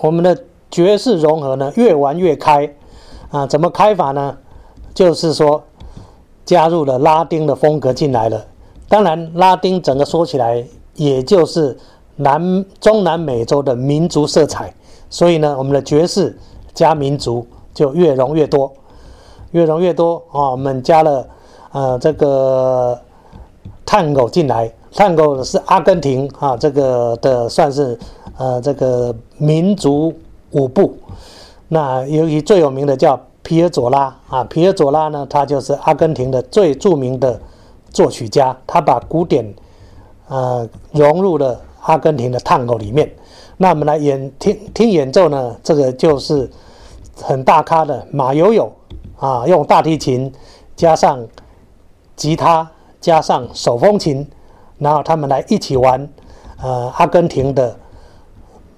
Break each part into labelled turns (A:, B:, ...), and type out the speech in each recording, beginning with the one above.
A: 我们的爵士融合呢越玩越开啊，怎么开法呢？就是说加入了拉丁的风格进来了。当然，拉丁整个说起来，也就是南中南美洲的民族色彩。所以呢，我们的爵士加民族就越融越多，越融越多啊！我们加了呃这个探戈进来，探戈是阿根廷啊这个的算是呃这个民族舞步。那由于最有名的叫皮尔佐拉啊，皮尔佐拉呢，他就是阿根廷的最著名的作曲家，他把古典呃融入了阿根廷的探戈里面。那我们来演听听演奏呢，这个就是很大咖的马友友啊，用大提琴加上吉他加上手风琴，然后他们来一起玩呃阿根廷的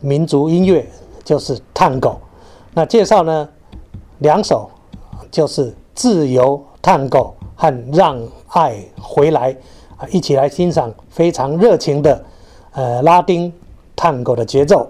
A: 民族音乐，就是探戈。那介绍呢两首就是自由探戈和让爱回来啊，一起来欣赏非常热情的呃拉丁。探戈的节奏。